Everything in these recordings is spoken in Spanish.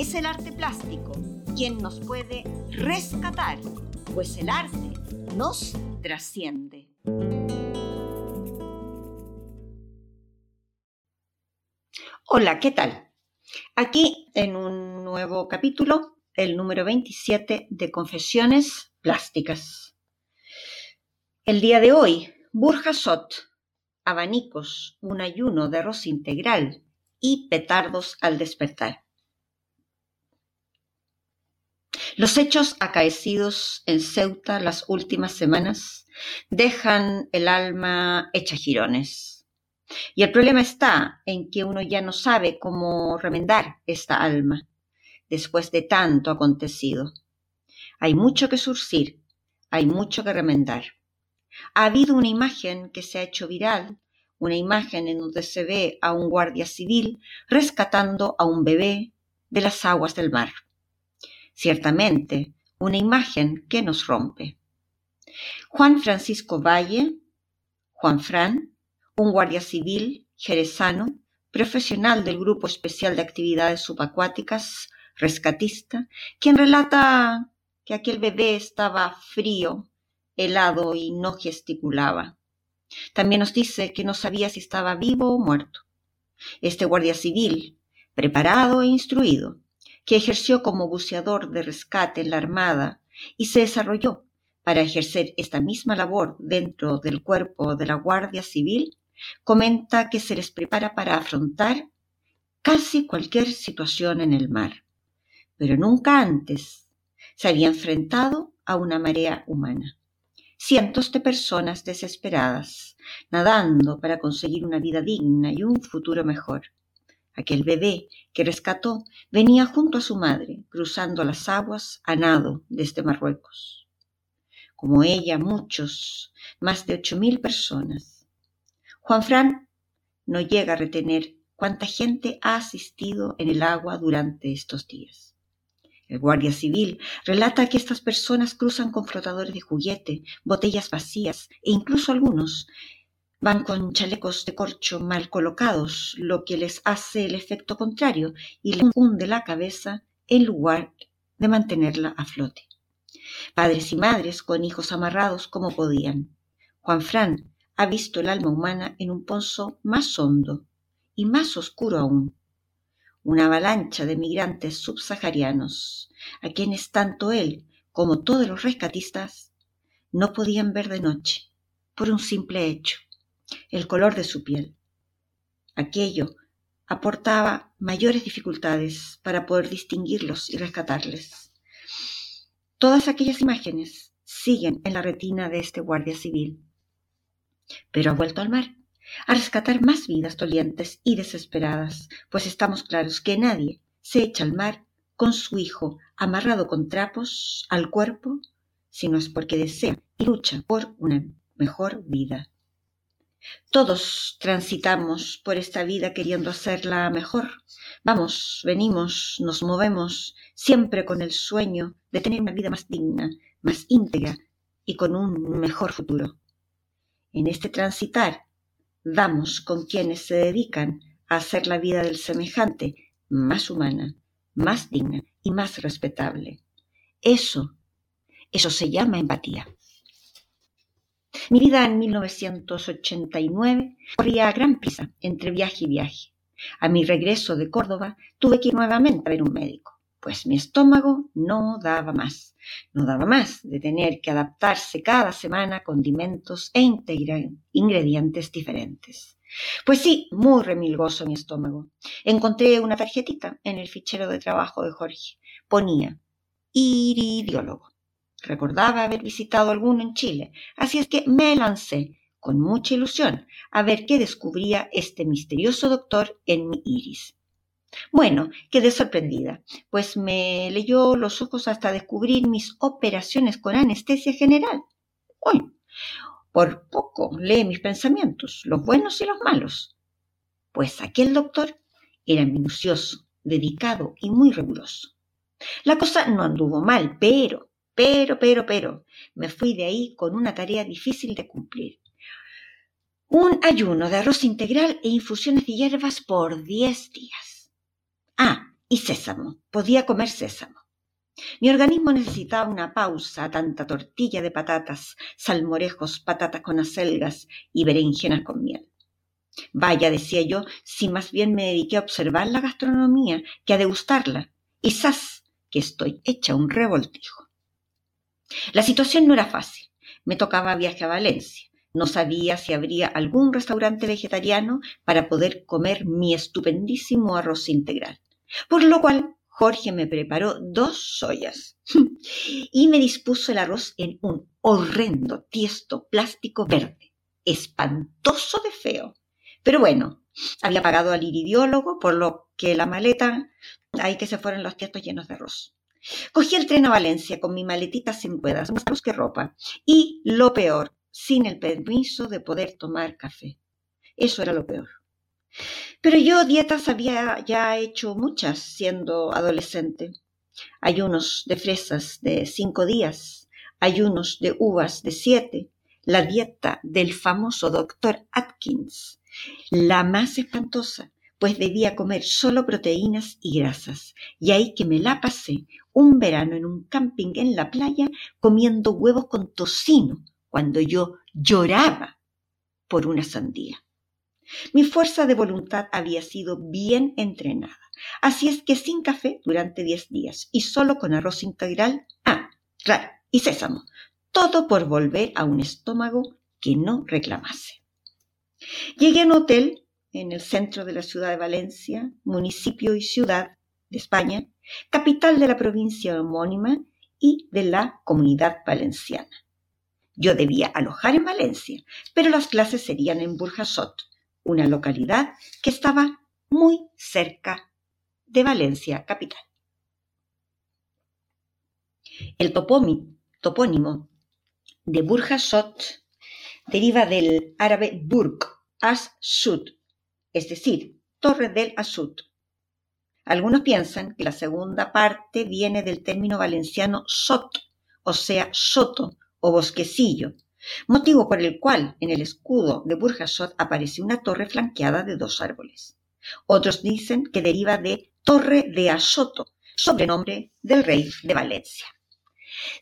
es el arte plástico quien nos puede rescatar, pues el arte nos trasciende. Hola, ¿qué tal? Aquí en un nuevo capítulo, el número 27 de Confesiones Plásticas. El día de hoy, Burjasot, abanicos, un ayuno de arroz integral y petardos al despertar. Los hechos acaecidos en Ceuta las últimas semanas dejan el alma hecha girones. Y el problema está en que uno ya no sabe cómo remendar esta alma después de tanto acontecido. Hay mucho que surcir, hay mucho que remendar. Ha habido una imagen que se ha hecho viral, una imagen en donde se ve a un guardia civil rescatando a un bebé de las aguas del mar. Ciertamente, una imagen que nos rompe. Juan Francisco Valle, Juan Fran, un guardia civil jerezano, profesional del Grupo Especial de Actividades Subacuáticas, rescatista, quien relata que aquel bebé estaba frío, helado y no gesticulaba. También nos dice que no sabía si estaba vivo o muerto. Este guardia civil, preparado e instruido, que ejerció como buceador de rescate en la Armada y se desarrolló para ejercer esta misma labor dentro del cuerpo de la Guardia Civil, comenta que se les prepara para afrontar casi cualquier situación en el mar, pero nunca antes se había enfrentado a una marea humana. Cientos de personas desesperadas, nadando para conseguir una vida digna y un futuro mejor. Aquel bebé que rescató venía junto a su madre, cruzando las aguas a nado desde Marruecos. Como ella, muchos, más de ocho mil personas. Juan Fran no llega a retener cuánta gente ha asistido en el agua durante estos días. El guardia civil relata que estas personas cruzan con flotadores de juguete, botellas vacías e incluso algunos Van con chalecos de corcho mal colocados, lo que les hace el efecto contrario y les hunde la cabeza en lugar de mantenerla a flote. Padres y madres con hijos amarrados como podían. Juan Fran ha visto el alma humana en un pozo más hondo y más oscuro aún. Una avalancha de migrantes subsaharianos, a quienes tanto él como todos los rescatistas no podían ver de noche, por un simple hecho el color de su piel. Aquello aportaba mayores dificultades para poder distinguirlos y rescatarles. Todas aquellas imágenes siguen en la retina de este guardia civil. Pero ha vuelto al mar, a rescatar más vidas dolientes y desesperadas, pues estamos claros que nadie se echa al mar con su hijo amarrado con trapos al cuerpo, sino es porque desea y lucha por una mejor vida. Todos transitamos por esta vida queriendo hacerla mejor. Vamos, venimos, nos movemos, siempre con el sueño de tener una vida más digna, más íntegra y con un mejor futuro. En este transitar, damos con quienes se dedican a hacer la vida del semejante más humana, más digna y más respetable. Eso, eso se llama empatía. Mi vida en 1989 corría a gran prisa entre viaje y viaje. A mi regreso de Córdoba tuve que ir nuevamente a ver un médico, pues mi estómago no daba más. No daba más de tener que adaptarse cada semana a condimentos e ingredientes diferentes. Pues sí, muy remilgoso mi estómago. Encontré una tarjetita en el fichero de trabajo de Jorge. Ponía iridiólogo. Recordaba haber visitado alguno en Chile, así es que me lancé con mucha ilusión a ver qué descubría este misterioso doctor en mi iris. Bueno, quedé sorprendida, pues me leyó los ojos hasta descubrir mis operaciones con anestesia general. Hoy, por poco lee mis pensamientos, los buenos y los malos. Pues aquel doctor era minucioso, dedicado y muy riguroso. La cosa no anduvo mal, pero, pero, pero, pero, me fui de ahí con una tarea difícil de cumplir. Un ayuno de arroz integral e infusiones de hierbas por diez días. Ah, y sésamo. Podía comer sésamo. Mi organismo necesitaba una pausa tanta tortilla de patatas, salmorejos, patatas con acelgas y berenjenas con miel. Vaya, decía yo, si más bien me dediqué a observar la gastronomía que a degustarla. ¡zas! que estoy hecha un revoltijo. La situación no era fácil. Me tocaba viaje a Valencia. No sabía si habría algún restaurante vegetariano para poder comer mi estupendísimo arroz integral. Por lo cual Jorge me preparó dos soyas y me dispuso el arroz en un horrendo tiesto plástico verde, espantoso de feo. Pero bueno, había pagado al iridiólogo, por lo que la maleta, ahí que se fueron los tiestos llenos de arroz. Cogí el tren a Valencia con mi maletita sin ruedas, más que ropa, y lo peor, sin el permiso de poder tomar café. Eso era lo peor. Pero yo dietas había ya hecho muchas siendo adolescente. Ayunos de fresas de cinco días, ayunos de uvas de siete, la dieta del famoso doctor Atkins, la más espantosa, pues debía comer solo proteínas y grasas, y ahí que me la pasé un verano en un camping en la playa comiendo huevos con tocino, cuando yo lloraba por una sandía. Mi fuerza de voluntad había sido bien entrenada. Así es que sin café durante diez días y solo con arroz integral, ah, claro, y sésamo, todo por volver a un estómago que no reclamase. Llegué a un hotel en el centro de la ciudad de Valencia, municipio y ciudad de España, capital de la provincia homónima y de la comunidad valenciana. Yo debía alojar en Valencia, pero las clases serían en Burjasot, una localidad que estaba muy cerca de Valencia capital. El topónimo de Burjasot deriva del árabe burg, as-sud, es decir, torre del asud. Algunos piensan que la segunda parte viene del término valenciano sot, o sea, soto o bosquecillo, motivo por el cual en el escudo de Burjasot aparece una torre flanqueada de dos árboles. Otros dicen que deriva de Torre de Asoto, sobrenombre del rey de Valencia.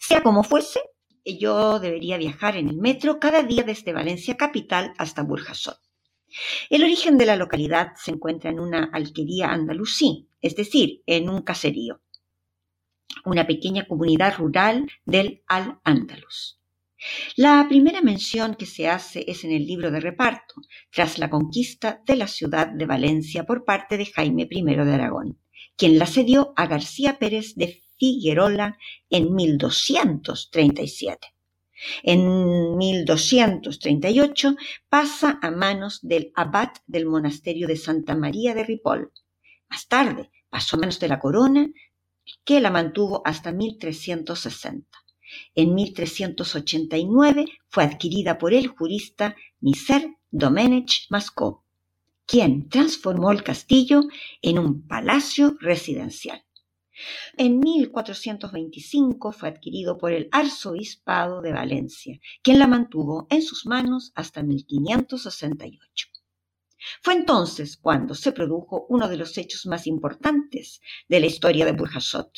Sea como fuese, yo debería viajar en el metro cada día desde Valencia capital hasta Burjasot. El origen de la localidad se encuentra en una alquería andalusí, es decir, en un caserío, una pequeña comunidad rural del Al-Ándalus. La primera mención que se hace es en el libro de reparto, tras la conquista de la ciudad de Valencia por parte de Jaime I de Aragón, quien la cedió a García Pérez de Figuerola en 1237. En 1238 pasa a manos del abad del monasterio de Santa María de Ripoll. Más tarde pasó a manos de la corona, que la mantuvo hasta 1360. En 1389 fue adquirida por el jurista Miser Domenech Mascó, quien transformó el castillo en un palacio residencial. En 1425 fue adquirido por el arzobispado de Valencia, quien la mantuvo en sus manos hasta 1568. Fue entonces cuando se produjo uno de los hechos más importantes de la historia de Burjasot,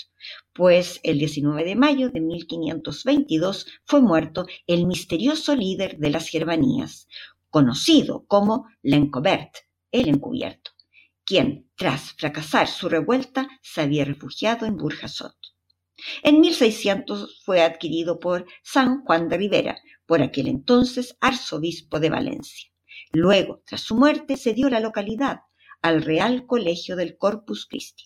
pues el 19 de mayo de 1522 fue muerto el misterioso líder de las Germanías, conocido como Lencobert, el encubierto, quien, tras fracasar su revuelta, se había refugiado en Burjasot. En 1600 fue adquirido por San Juan de Rivera, por aquel entonces arzobispo de Valencia. Luego, tras su muerte, se dio la localidad al Real Colegio del Corpus Christi.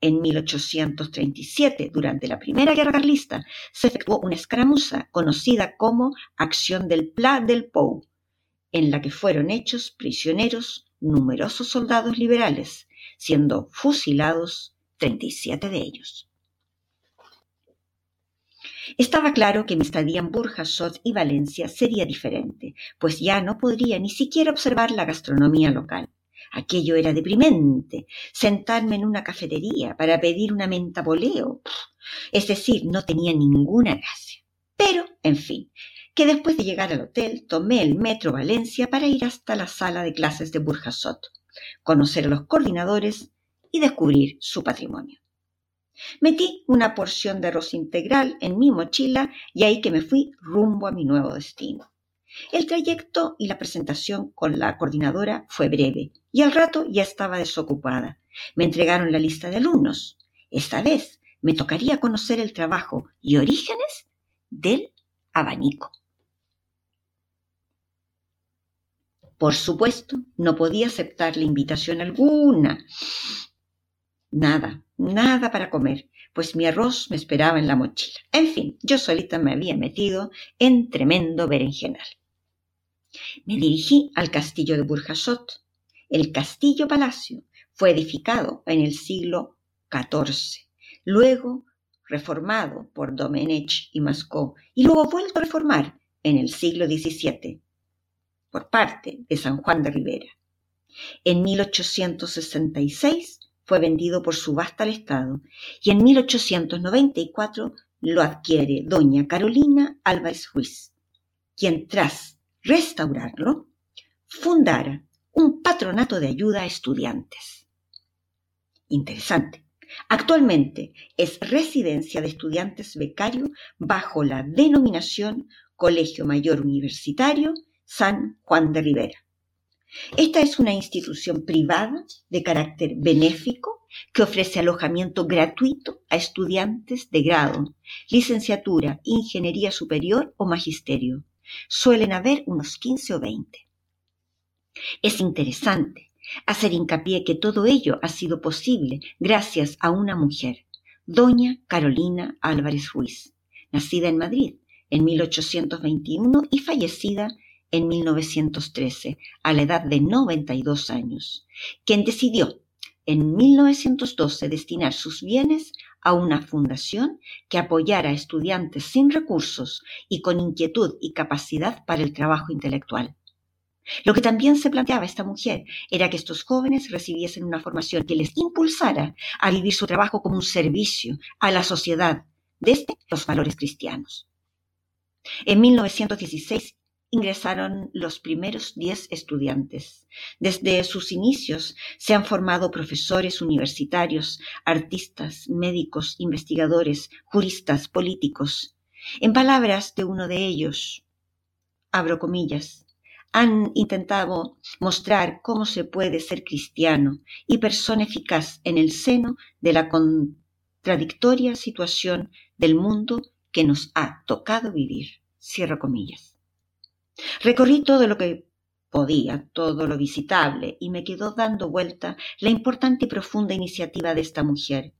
En 1837, durante la Primera Guerra Carlista, se efectuó una escaramuza conocida como Acción del Pla del Pou, en la que fueron hechos prisioneros numerosos soldados liberales, siendo fusilados 37 de ellos. Estaba claro que mi estadía en Burjasot y Valencia sería diferente, pues ya no podría ni siquiera observar la gastronomía local. Aquello era deprimente, sentarme en una cafetería para pedir una menta boleo. Es decir, no tenía ninguna gracia. Pero, en fin, que después de llegar al hotel tomé el metro Valencia para ir hasta la sala de clases de Burjasot, conocer a los coordinadores y descubrir su patrimonio. Metí una porción de arroz integral en mi mochila y ahí que me fui rumbo a mi nuevo destino. El trayecto y la presentación con la coordinadora fue breve y al rato ya estaba desocupada. Me entregaron la lista de alumnos. Esta vez me tocaría conocer el trabajo y orígenes del abanico. Por supuesto, no podía aceptar la invitación alguna. Nada, nada para comer, pues mi arroz me esperaba en la mochila. En fin, yo solita me había metido en tremendo berenjenal. Me dirigí al castillo de Burjasot. El castillo palacio fue edificado en el siglo XIV, luego reformado por Domenech y Mascó y luego vuelto a reformar en el siglo XVII por parte de San Juan de Rivera. En 1866 fue vendido por subasta al Estado y en 1894 lo adquiere doña Carolina Álvarez Ruiz, quien tras restaurarlo fundara un patronato de ayuda a estudiantes. Interesante. Actualmente es residencia de estudiantes becario bajo la denominación Colegio Mayor Universitario San Juan de Rivera. Esta es una institución privada de carácter benéfico que ofrece alojamiento gratuito a estudiantes de grado, licenciatura, ingeniería superior o magisterio. Suelen haber unos 15 o 20. Es interesante hacer hincapié que todo ello ha sido posible gracias a una mujer, doña Carolina Álvarez Ruiz, nacida en Madrid en 1821 y fallecida en 1913, a la edad de 92 años, quien decidió en 1912 destinar sus bienes a una fundación que apoyara a estudiantes sin recursos y con inquietud y capacidad para el trabajo intelectual. Lo que también se planteaba esta mujer era que estos jóvenes recibiesen una formación que les impulsara a vivir su trabajo como un servicio a la sociedad desde los valores cristianos. En 1916 ingresaron los primeros diez estudiantes. Desde sus inicios se han formado profesores universitarios, artistas, médicos, investigadores, juristas, políticos. En palabras de uno de ellos, abro comillas, han intentado mostrar cómo se puede ser cristiano y persona eficaz en el seno de la contradictoria situación del mundo que nos ha tocado vivir. Cierro comillas. Recorrí todo lo que podía, todo lo visitable, y me quedó dando vuelta la importante y profunda iniciativa de esta mujer.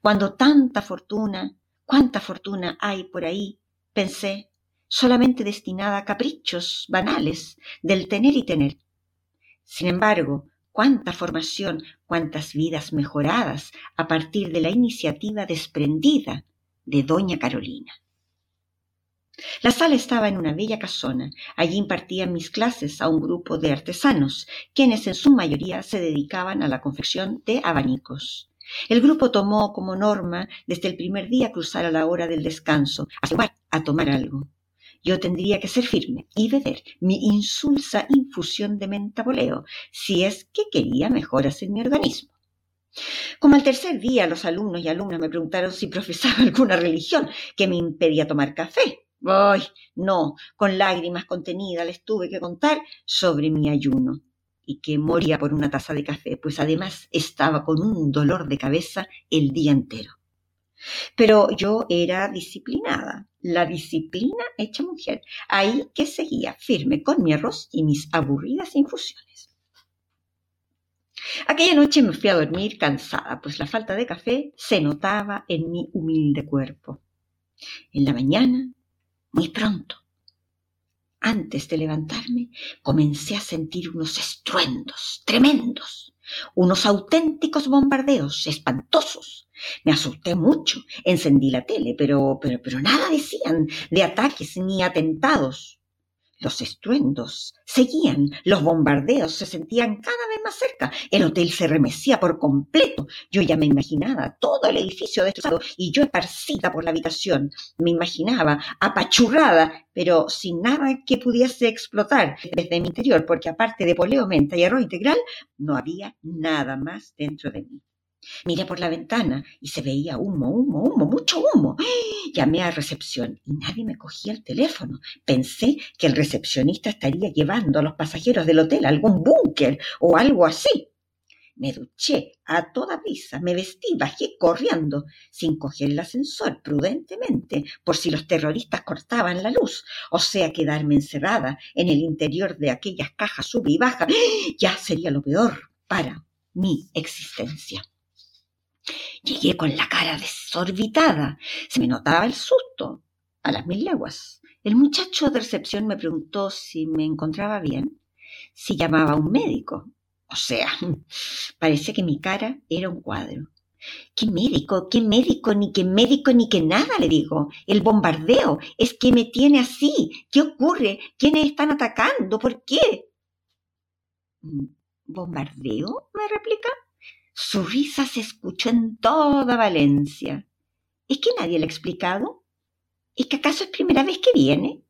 Cuando tanta fortuna, cuánta fortuna hay por ahí, pensé, solamente destinada a caprichos banales del tener y tener. Sin embargo, cuánta formación, cuántas vidas mejoradas a partir de la iniciativa desprendida de doña Carolina. La sala estaba en una bella casona. Allí impartían mis clases a un grupo de artesanos, quienes en su mayoría se dedicaban a la confección de abanicos. El grupo tomó como norma desde el primer día cruzar a la hora del descanso, a a tomar algo. Yo tendría que ser firme y beber mi insulsa infusión de mentaboleo, si es que quería mejoras en mi organismo. Como al tercer día los alumnos y alumnas me preguntaron si profesaba alguna religión que me impedía tomar café. Ay, no, con lágrimas contenidas les tuve que contar sobre mi ayuno y que moría por una taza de café, pues además estaba con un dolor de cabeza el día entero. Pero yo era disciplinada, la disciplina hecha mujer, ahí que seguía firme con mi arroz y mis aburridas infusiones. Aquella noche me fui a dormir cansada, pues la falta de café se notaba en mi humilde cuerpo. En la mañana muy pronto. Antes de levantarme, comencé a sentir unos estruendos tremendos. Unos auténticos bombardeos, espantosos. Me asusté mucho, encendí la tele, pero, pero, pero nada decían de ataques ni atentados. Los estruendos seguían, los bombardeos se sentían cada vez más cerca, el hotel se remecía por completo. Yo ya me imaginaba todo el edificio destrozado y yo esparcida por la habitación. Me imaginaba apachurrada, pero sin nada que pudiese explotar desde mi interior, porque aparte de poleo, menta y arroz integral, no había nada más dentro de mí. Miré por la ventana y se veía humo, humo, humo, mucho humo. Llamé a recepción y nadie me cogía el teléfono. Pensé que el recepcionista estaría llevando a los pasajeros del hotel a algún búnker o algo así. Me duché a toda prisa, me vestí, bajé corriendo, sin coger el ascensor, prudentemente, por si los terroristas cortaban la luz, o sea, quedarme encerrada en el interior de aquellas cajas sube y baja, ya sería lo peor para mi existencia. Llegué con la cara desorbitada. Se me notaba el susto. A las mil leguas. El muchacho de recepción me preguntó si me encontraba bien, si llamaba a un médico. O sea, parece que mi cara era un cuadro. ¿Qué médico? ¿Qué médico? Ni qué médico ni qué nada, le digo. El bombardeo es que me tiene así. ¿Qué ocurre? ¿Quiénes están atacando? ¿Por qué? ¿Bombardeo? me replica. Su risa se escuchó en toda Valencia. ¿Es que nadie le ha explicado? ¿Es que acaso es primera vez que viene?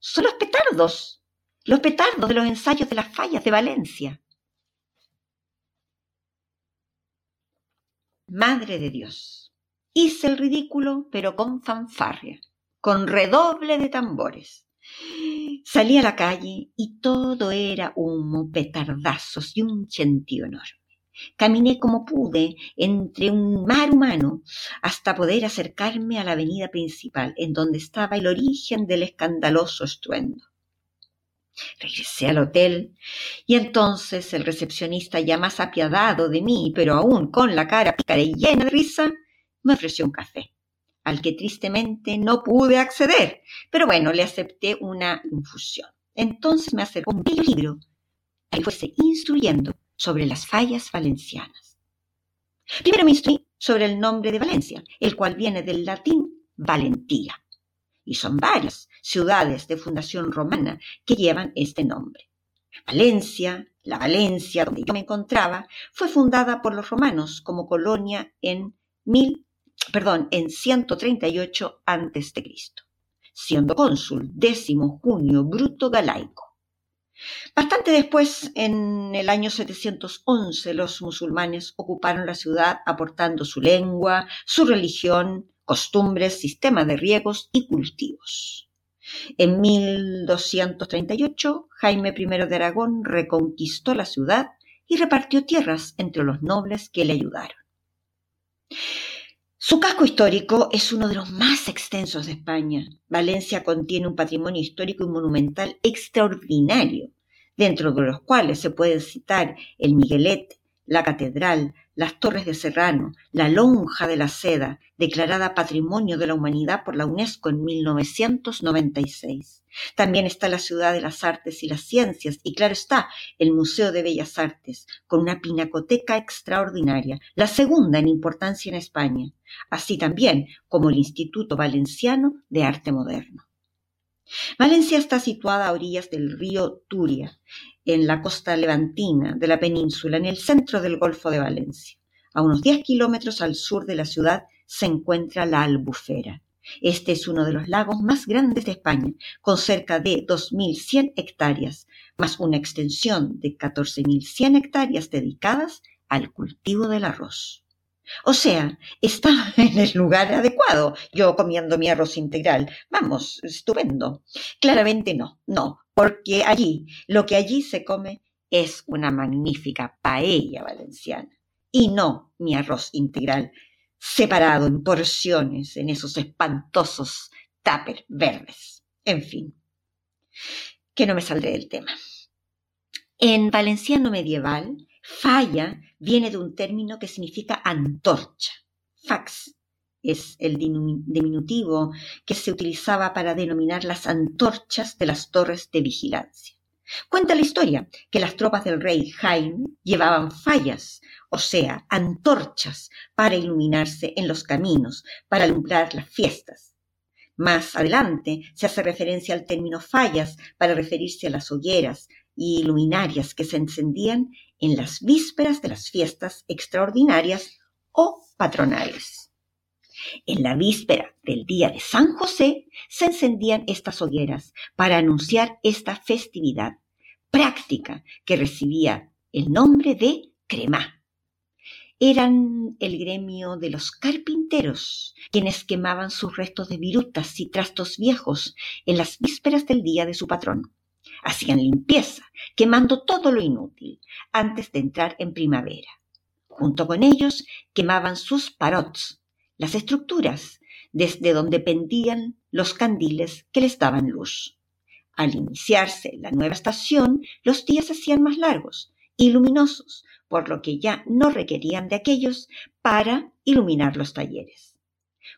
Son los petardos, los petardos de los ensayos de las fallas de Valencia. Madre de Dios, hice el ridículo, pero con fanfarria, con redoble de tambores. Salí a la calle y todo era humo, petardazos y un gentío. Caminé como pude entre un mar humano hasta poder acercarme a la avenida principal, en donde estaba el origen del escandaloso estruendo. Regresé al hotel y entonces el recepcionista, ya más apiadado de mí, pero aún con la cara pícara y llena de risa, me ofreció un café, al que tristemente no pude acceder, pero bueno, le acepté una infusión. Entonces me acercó un bello libro, ahí fuese instruyendo sobre las fallas valencianas. Primero me instruí sobre el nombre de Valencia, el cual viene del latín valentía, y son varias ciudades de fundación romana que llevan este nombre. Valencia, la Valencia donde yo me encontraba, fue fundada por los romanos como colonia en mil, perdón, en 138 a.C., siendo cónsul décimo junio Bruto Galaico. Bastante después, en el año 711, los musulmanes ocuparon la ciudad aportando su lengua, su religión, costumbres, sistema de riegos y cultivos. En 1238, Jaime I de Aragón reconquistó la ciudad y repartió tierras entre los nobles que le ayudaron. Su casco histórico es uno de los más extensos de España. Valencia contiene un patrimonio histórico y monumental extraordinario, dentro de los cuales se pueden citar el Miguelete, la Catedral, las Torres de Serrano, la Lonja de la Seda, declarada Patrimonio de la Humanidad por la UNESCO en 1996. También está la Ciudad de las Artes y las Ciencias y claro está el Museo de Bellas Artes, con una pinacoteca extraordinaria, la segunda en importancia en España, así también como el Instituto Valenciano de Arte Moderno. Valencia está situada a orillas del río Turia, en la costa levantina de la península, en el centro del Golfo de Valencia. A unos 10 kilómetros al sur de la ciudad se encuentra la Albufera. Este es uno de los lagos más grandes de España, con cerca de 2.100 hectáreas, más una extensión de 14.100 hectáreas dedicadas al cultivo del arroz. O sea, estaba en el lugar adecuado, yo comiendo mi arroz integral. Vamos, estupendo. Claramente no, no, porque allí, lo que allí se come es una magnífica paella valenciana y no mi arroz integral, separado en porciones en esos espantosos tupper verdes. En fin, que no me saldré del tema. En valenciano medieval, Falla viene de un término que significa antorcha. Fax es el diminutivo que se utilizaba para denominar las antorchas de las torres de vigilancia. Cuenta la historia que las tropas del rey Jaime llevaban fallas, o sea, antorchas, para iluminarse en los caminos, para alumbrar las fiestas. Más adelante se hace referencia al término fallas para referirse a las hogueras y luminarias que se encendían en las vísperas de las fiestas extraordinarias o patronales. En la víspera del día de San José se encendían estas hogueras para anunciar esta festividad práctica que recibía el nombre de crema. Eran el gremio de los carpinteros, quienes quemaban sus restos de virutas y trastos viejos en las vísperas del día de su patrón. Hacían limpieza, quemando todo lo inútil, antes de entrar en primavera. Junto con ellos quemaban sus parots, las estructuras desde donde pendían los candiles que les daban luz. Al iniciarse la nueva estación, los días se hacían más largos y luminosos, por lo que ya no requerían de aquellos para iluminar los talleres.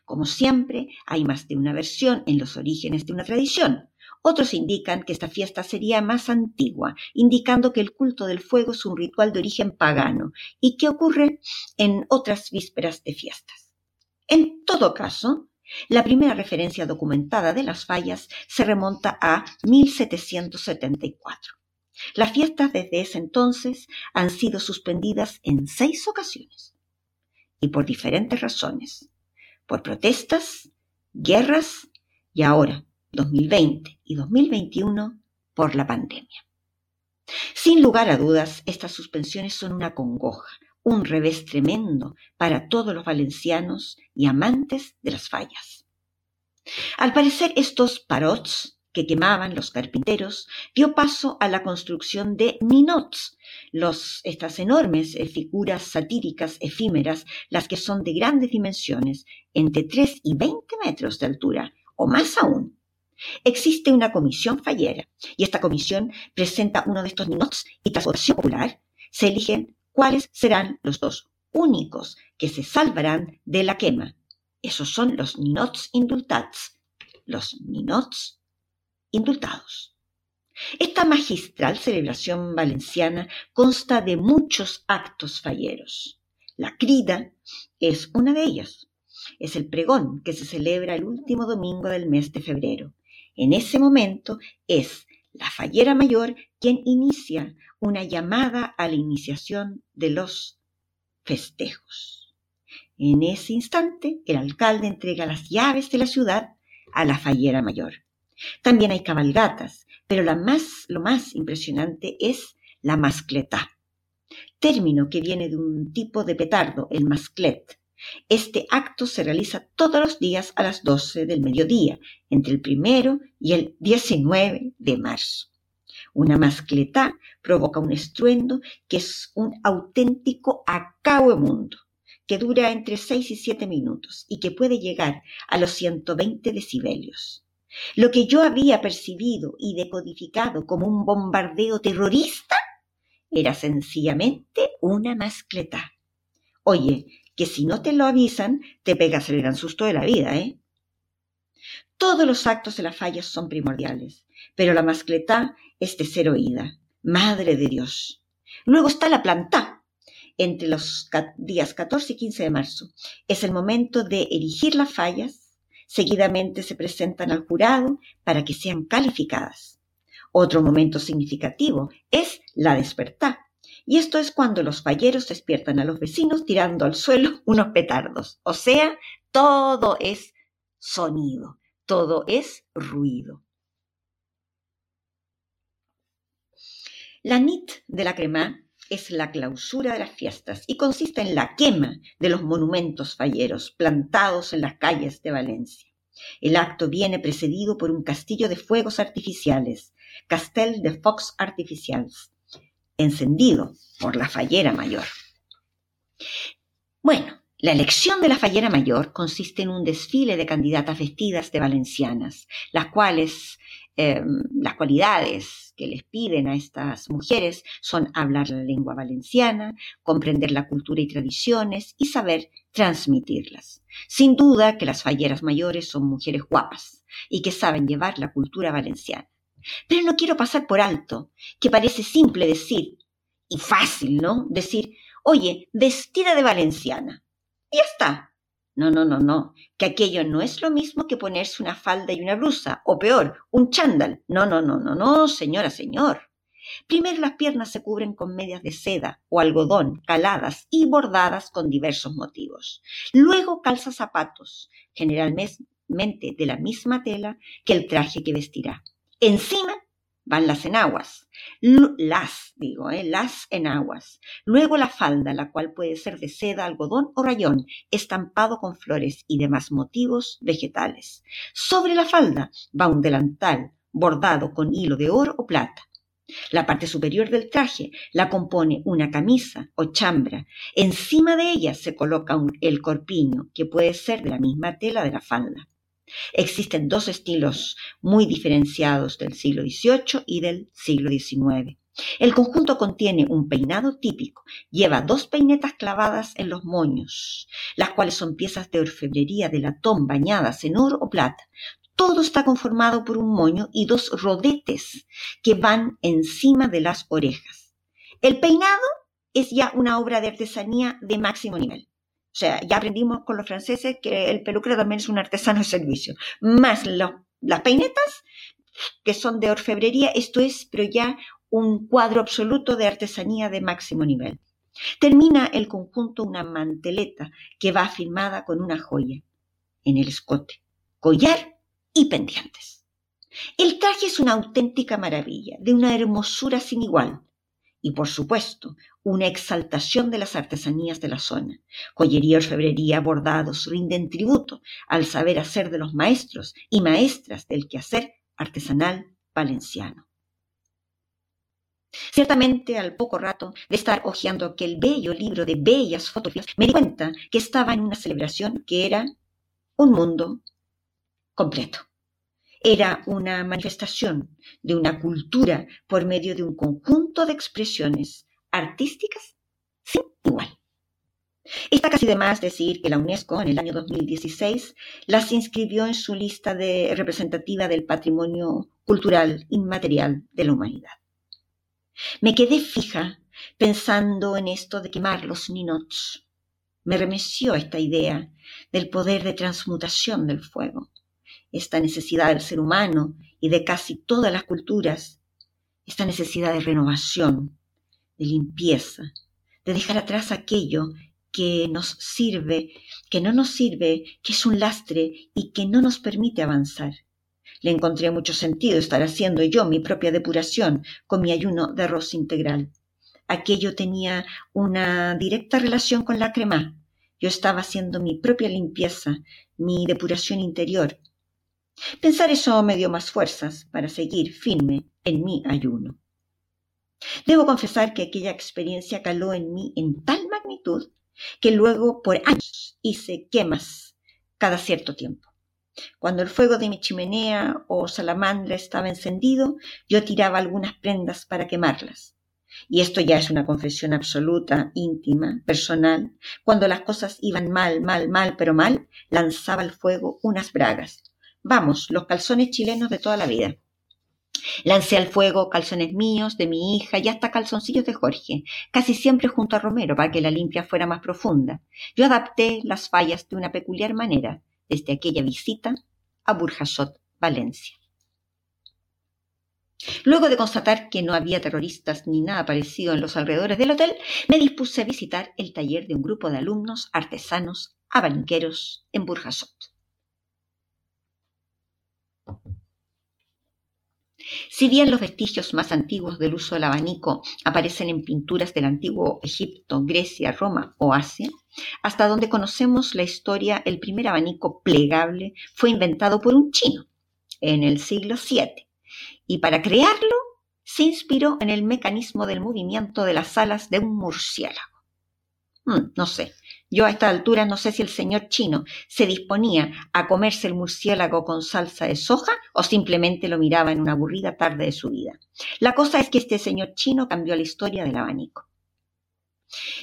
Como siempre, hay más de una versión en los orígenes de una tradición. Otros indican que esta fiesta sería más antigua, indicando que el culto del fuego es un ritual de origen pagano y que ocurre en otras vísperas de fiestas. En todo caso, la primera referencia documentada de las fallas se remonta a 1774. Las fiestas desde ese entonces han sido suspendidas en seis ocasiones y por diferentes razones, por protestas, guerras y ahora, 2020 y 2021, por la pandemia. Sin lugar a dudas, estas suspensiones son una congoja, un revés tremendo para todos los valencianos y amantes de las fallas. Al parecer estos parots que quemaban los carpinteros dio paso a la construcción de ninots, los, estas enormes eh, figuras satíricas efímeras, las que son de grandes dimensiones, entre 3 y 20 metros de altura, o más aún. Existe una comisión fallera, y esta comisión presenta uno de estos ninots y tras votación popular se eligen cuáles serán los dos únicos que se salvarán de la quema. Esos son los ninots indultats, los ninots indultados. Esta magistral celebración valenciana consta de muchos actos falleros. La crida es una de ellas. Es el pregón que se celebra el último domingo del mes de febrero. En ese momento es la fallera mayor quien inicia una llamada a la iniciación de los festejos. En ese instante, el alcalde entrega las llaves de la ciudad a la fallera mayor. También hay cabalgatas, pero lo más impresionante es la mascletá, término que viene de un tipo de petardo, el masclet. Este acto se realiza todos los días a las 12 del mediodía, entre el primero y el 19 de marzo. Una mascletá provoca un estruendo que es un auténtico acabo mundo, que dura entre 6 y 7 minutos y que puede llegar a los 120 decibelios. Lo que yo había percibido y decodificado como un bombardeo terrorista era sencillamente una mascletá. Oye, que si no te lo avisan, te pegas el gran susto de la vida, ¿eh? Todos los actos de las fallas son primordiales, pero la mascletá es de ser oída. Madre de Dios. Luego está la planta, entre los días 14 y 15 de marzo. Es el momento de erigir las fallas. Seguidamente se presentan al jurado para que sean calificadas. Otro momento significativo es la despertar. Y esto es cuando los falleros despiertan a los vecinos tirando al suelo unos petardos. O sea, todo es sonido, todo es ruido. La nit de la crema es la clausura de las fiestas y consiste en la quema de los monumentos falleros plantados en las calles de Valencia. El acto viene precedido por un castillo de fuegos artificiales, Castel de Fox Artificials, encendido por la fallera mayor. Bueno, la elección de la fallera mayor consiste en un desfile de candidatas vestidas de valencianas, las cuales Em, las cualidades que les piden a estas mujeres son hablar la lengua valenciana, comprender la cultura y tradiciones y saber transmitirlas. Sin duda que las falleras mayores son mujeres guapas y que saben llevar la cultura valenciana. Pero no quiero pasar por alto, que parece simple decir, y fácil, ¿no? Decir, oye, vestida de valenciana. Y ya está. No, no, no, no, que aquello no es lo mismo que ponerse una falda y una blusa, o peor, un chándal. No, no, no, no, no, señora, señor. Primero las piernas se cubren con medias de seda o algodón caladas y bordadas con diversos motivos. Luego calza zapatos, generalmente de la misma tela que el traje que vestirá. Encima van las enaguas, las, digo, eh, las enaguas. Luego la falda, la cual puede ser de seda, algodón o rayón, estampado con flores y demás motivos vegetales. Sobre la falda va un delantal bordado con hilo de oro o plata. La parte superior del traje la compone una camisa o chambra. Encima de ella se coloca el corpiño, que puede ser de la misma tela de la falda. Existen dos estilos muy diferenciados del siglo XVIII y del siglo XIX. El conjunto contiene un peinado típico, lleva dos peinetas clavadas en los moños, las cuales son piezas de orfebrería de latón bañadas en oro o plata, todo está conformado por un moño y dos rodetes que van encima de las orejas. El peinado es ya una obra de artesanía de máximo nivel. O sea, ya aprendimos con los franceses que el peluquero también es un artesano de servicio. Más las peinetas, que son de orfebrería, esto es, pero ya un cuadro absoluto de artesanía de máximo nivel. Termina el conjunto una manteleta que va firmada con una joya en el escote, collar y pendientes. El traje es una auténtica maravilla, de una hermosura sin igual, y por supuesto, una exaltación de las artesanías de la zona. Joyería, orfebrería, bordados rinden tributo al saber hacer de los maestros y maestras del quehacer artesanal valenciano. Ciertamente, al poco rato de estar hojeando aquel bello libro de bellas fotografías, me di cuenta que estaba en una celebración que era un mundo completo. Era una manifestación de una cultura por medio de un conjunto de expresiones artísticas sin igual. Está casi de más decir que la UNESCO en el año 2016 las inscribió en su lista de representativa del patrimonio cultural inmaterial de la humanidad. Me quedé fija pensando en esto de quemar los ninots. Me remeció esta idea del poder de transmutación del fuego esta necesidad del ser humano y de casi todas las culturas, esta necesidad de renovación, de limpieza, de dejar atrás aquello que nos sirve, que no nos sirve, que es un lastre y que no nos permite avanzar. Le encontré mucho sentido estar haciendo yo mi propia depuración con mi ayuno de arroz integral. Aquello tenía una directa relación con la crema. Yo estaba haciendo mi propia limpieza, mi depuración interior, Pensar eso me dio más fuerzas para seguir firme en mi ayuno. Debo confesar que aquella experiencia caló en mí en tal magnitud que luego por años hice quemas cada cierto tiempo. Cuando el fuego de mi chimenea o salamandra estaba encendido, yo tiraba algunas prendas para quemarlas. Y esto ya es una confesión absoluta, íntima, personal. Cuando las cosas iban mal, mal, mal, pero mal, lanzaba al fuego unas bragas Vamos, los calzones chilenos de toda la vida. Lancé al fuego calzones míos, de mi hija y hasta calzoncillos de Jorge, casi siempre junto a Romero para que la limpia fuera más profunda. Yo adapté las fallas de una peculiar manera desde aquella visita a Burjasot, Valencia. Luego de constatar que no había terroristas ni nada parecido en los alrededores del hotel, me dispuse a visitar el taller de un grupo de alumnos artesanos abaniqueros en Burjasot. Si bien los vestigios más antiguos del uso del abanico aparecen en pinturas del antiguo Egipto, Grecia, Roma o Asia, hasta donde conocemos la historia, el primer abanico plegable fue inventado por un chino en el siglo VII y para crearlo se inspiró en el mecanismo del movimiento de las alas de un murciélago. Hmm, no sé, yo a esta altura no sé si el señor chino se disponía a comerse el murciélago con salsa de soja o simplemente lo miraba en una aburrida tarde de su vida. La cosa es que este señor chino cambió la historia del abanico.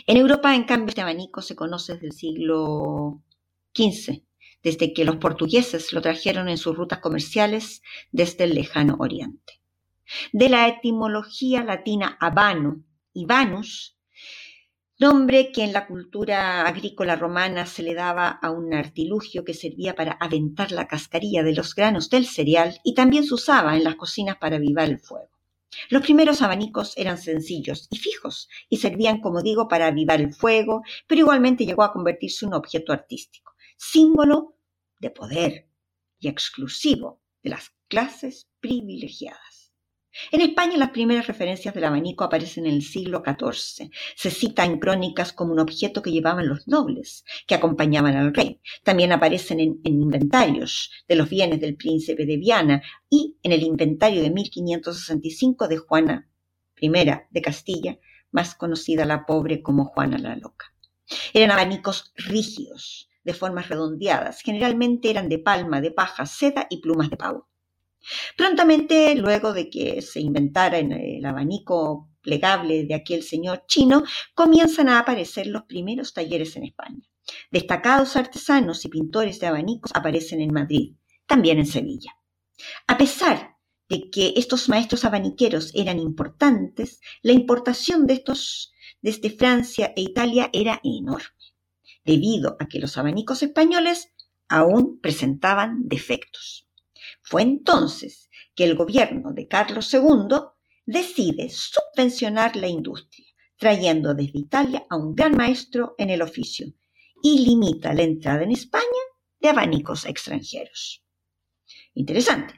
En Europa, en cambio, este abanico se conoce desde el siglo XV, desde que los portugueses lo trajeron en sus rutas comerciales desde el lejano oriente. de la etimología latina habano y vanus, nombre que en la cultura agrícola romana se le daba a un artilugio que servía para aventar la cascarilla de los granos del cereal y también se usaba en las cocinas para avivar el fuego. Los primeros abanicos eran sencillos y fijos y servían, como digo, para avivar el fuego, pero igualmente llegó a convertirse en un objeto artístico, símbolo de poder y exclusivo de las clases privilegiadas. En España las primeras referencias del abanico aparecen en el siglo XIV. Se cita en crónicas como un objeto que llevaban los nobles, que acompañaban al rey. También aparecen en, inventarios de los bienes del príncipe de Viana y en el inventario de 1565 de Juana I de Castilla, más conocida la pobre como Juana la Loca. Eran abanicos rígidos, de formas redondeadas, generalmente eran de palma, de paja, seda y plumas de pavo. Prontamente, luego de que se inventara el abanico plegable de aquel señor chino, comienzan a aparecer los primeros talleres en España. Destacados artesanos y pintores de abanicos aparecen en Madrid, también en Sevilla. A pesar de que estos maestros abaniqueros eran importantes, la importación de estos desde Francia e Italia era enorme, debido a que los abanicos españoles aún presentaban defectos. Fue entonces que el gobierno de Carlos II decide subvencionar la industria, trayendo desde Italia a un gran maestro en el oficio y limita la entrada en España de abanicos extranjeros. Interesante.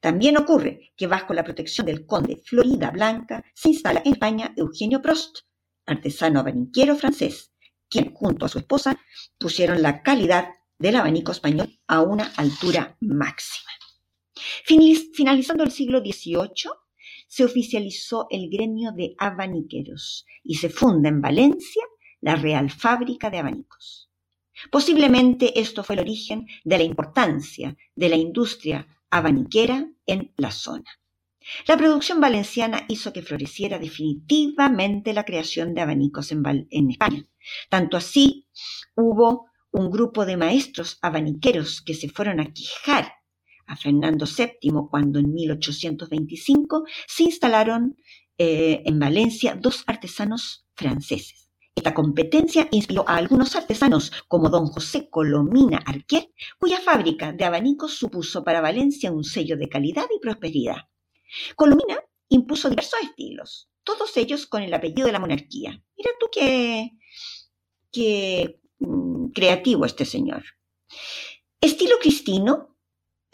También ocurre que bajo la protección del conde Florida Blanca se instala en España Eugenio Prost, artesano abaniquero francés, quien junto a su esposa pusieron la calidad del abanico español a una altura máxima. Finalizando el siglo XVIII, se oficializó el gremio de abaniqueros y se funda en Valencia la Real Fábrica de Abanicos. Posiblemente esto fue el origen de la importancia de la industria abaniquera en la zona. La producción valenciana hizo que floreciera definitivamente la creación de abanicos en, España. Tanto así, hubo un grupo de maestros abaniqueros que se fueron a quejar a Fernando VII cuando en 1825 se instalaron eh, en Valencia dos artesanos franceses. Esta competencia inspiró a algunos artesanos como don José Colomina Arquer, cuya fábrica de abanicos supuso para Valencia un sello de calidad y prosperidad. Colomina impuso diversos estilos, todos ellos con el apellido de la monarquía. Mira tú qué, qué mm, creativo este señor. Estilo cristino,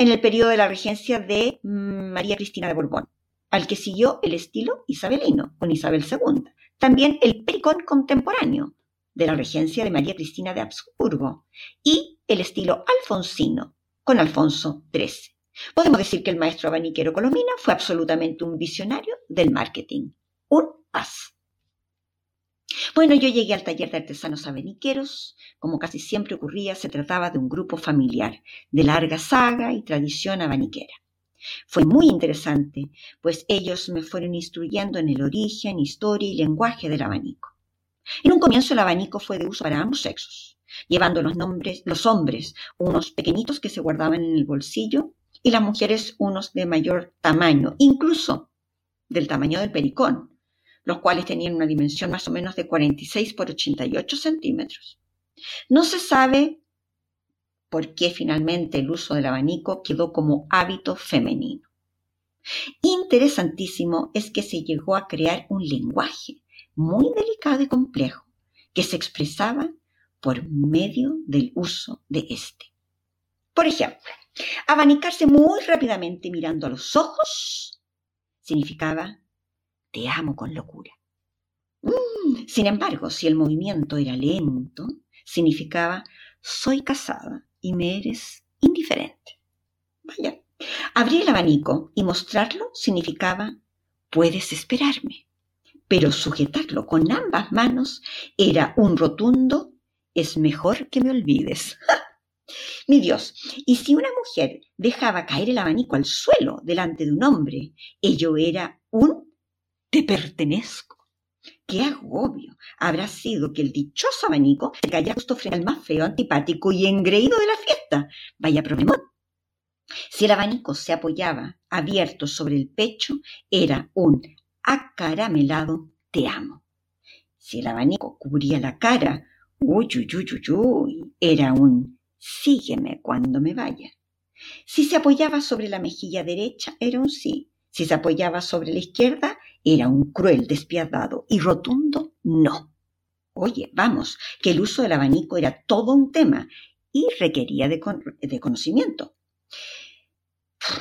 en el periodo de la regencia de María Cristina de Borbón, al que siguió el estilo isabelino con Isabel II. También el pericón contemporáneo de la regencia de María Cristina de Habsburgo y el estilo alfonsino con Alfonso XIII. Podemos decir que el maestro abaniquero Colomina fue absolutamente un visionario del marketing, un as. Bueno, yo llegué al taller de artesanos abaniqueros. Como casi siempre ocurría, se trataba de un grupo familiar, de larga saga y tradición abaniquera. Fue muy interesante, pues ellos me fueron instruyendo en el origen, historia y lenguaje del abanico. En un comienzo el abanico fue de uso para ambos sexos, llevando los, nombres, los hombres unos pequeñitos que se guardaban en el bolsillo y las mujeres unos de mayor tamaño, incluso del tamaño del pericón, los cuales tenían una dimensión más o menos de 46 por 88 centímetros. No se sabe por qué finalmente el uso del abanico quedó como hábito femenino. Interesantísimo es que se llegó a crear un lenguaje muy delicado y complejo que se expresaba por medio del uso de este. Por ejemplo, abanicarse muy rápidamente mirando a los ojos significaba te amo con locura. Mm, sin embargo, si el movimiento era lento, significaba soy casada y me eres indiferente. Vaya, abrir el abanico y mostrarlo significaba puedes esperarme, pero sujetarlo con ambas manos era un rotundo es mejor que me olvides. Mi Dios, y si una mujer dejaba caer el abanico al suelo delante de un hombre, ello era un te pertenezco. Qué agobio habrá sido que el dichoso abanico se cayera justo frente al más feo, antipático y engreído de la fiesta. Vaya problemón. Si el abanico se apoyaba abierto sobre el pecho, era un acaramelado te amo. Si el abanico cubría la cara, uy, uy, uy, uy, uy, era un sígueme cuando me vaya. Si se apoyaba sobre la mejilla derecha, era un sí. Si se apoyaba sobre la izquierda, era un cruel, despiadado y rotundo no. Oye, vamos, que el uso del abanico era todo un tema y requería de, de conocimiento.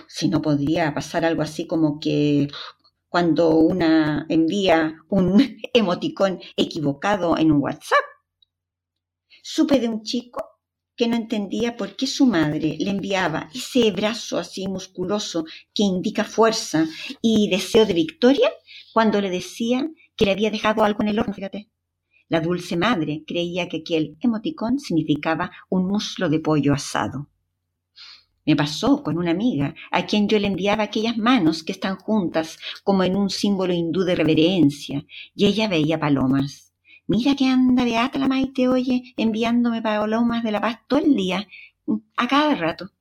Si no podría pasar algo así como que cuando una envía un emoticón equivocado en un WhatsApp. Supe de un chico que no entendía por qué su madre le enviaba ese brazo así musculoso que indica fuerza y deseo de victoria cuando le decía que le había dejado algo en el horno. La dulce madre creía que aquel emoticón significaba un muslo de pollo asado. Me pasó con una amiga a quien yo le enviaba aquellas manos que están juntas como en un símbolo hindú de reverencia, y ella veía palomas. Mira que anda beata la Maite, oye, enviándome palomas de la paz todo el día, a cada rato.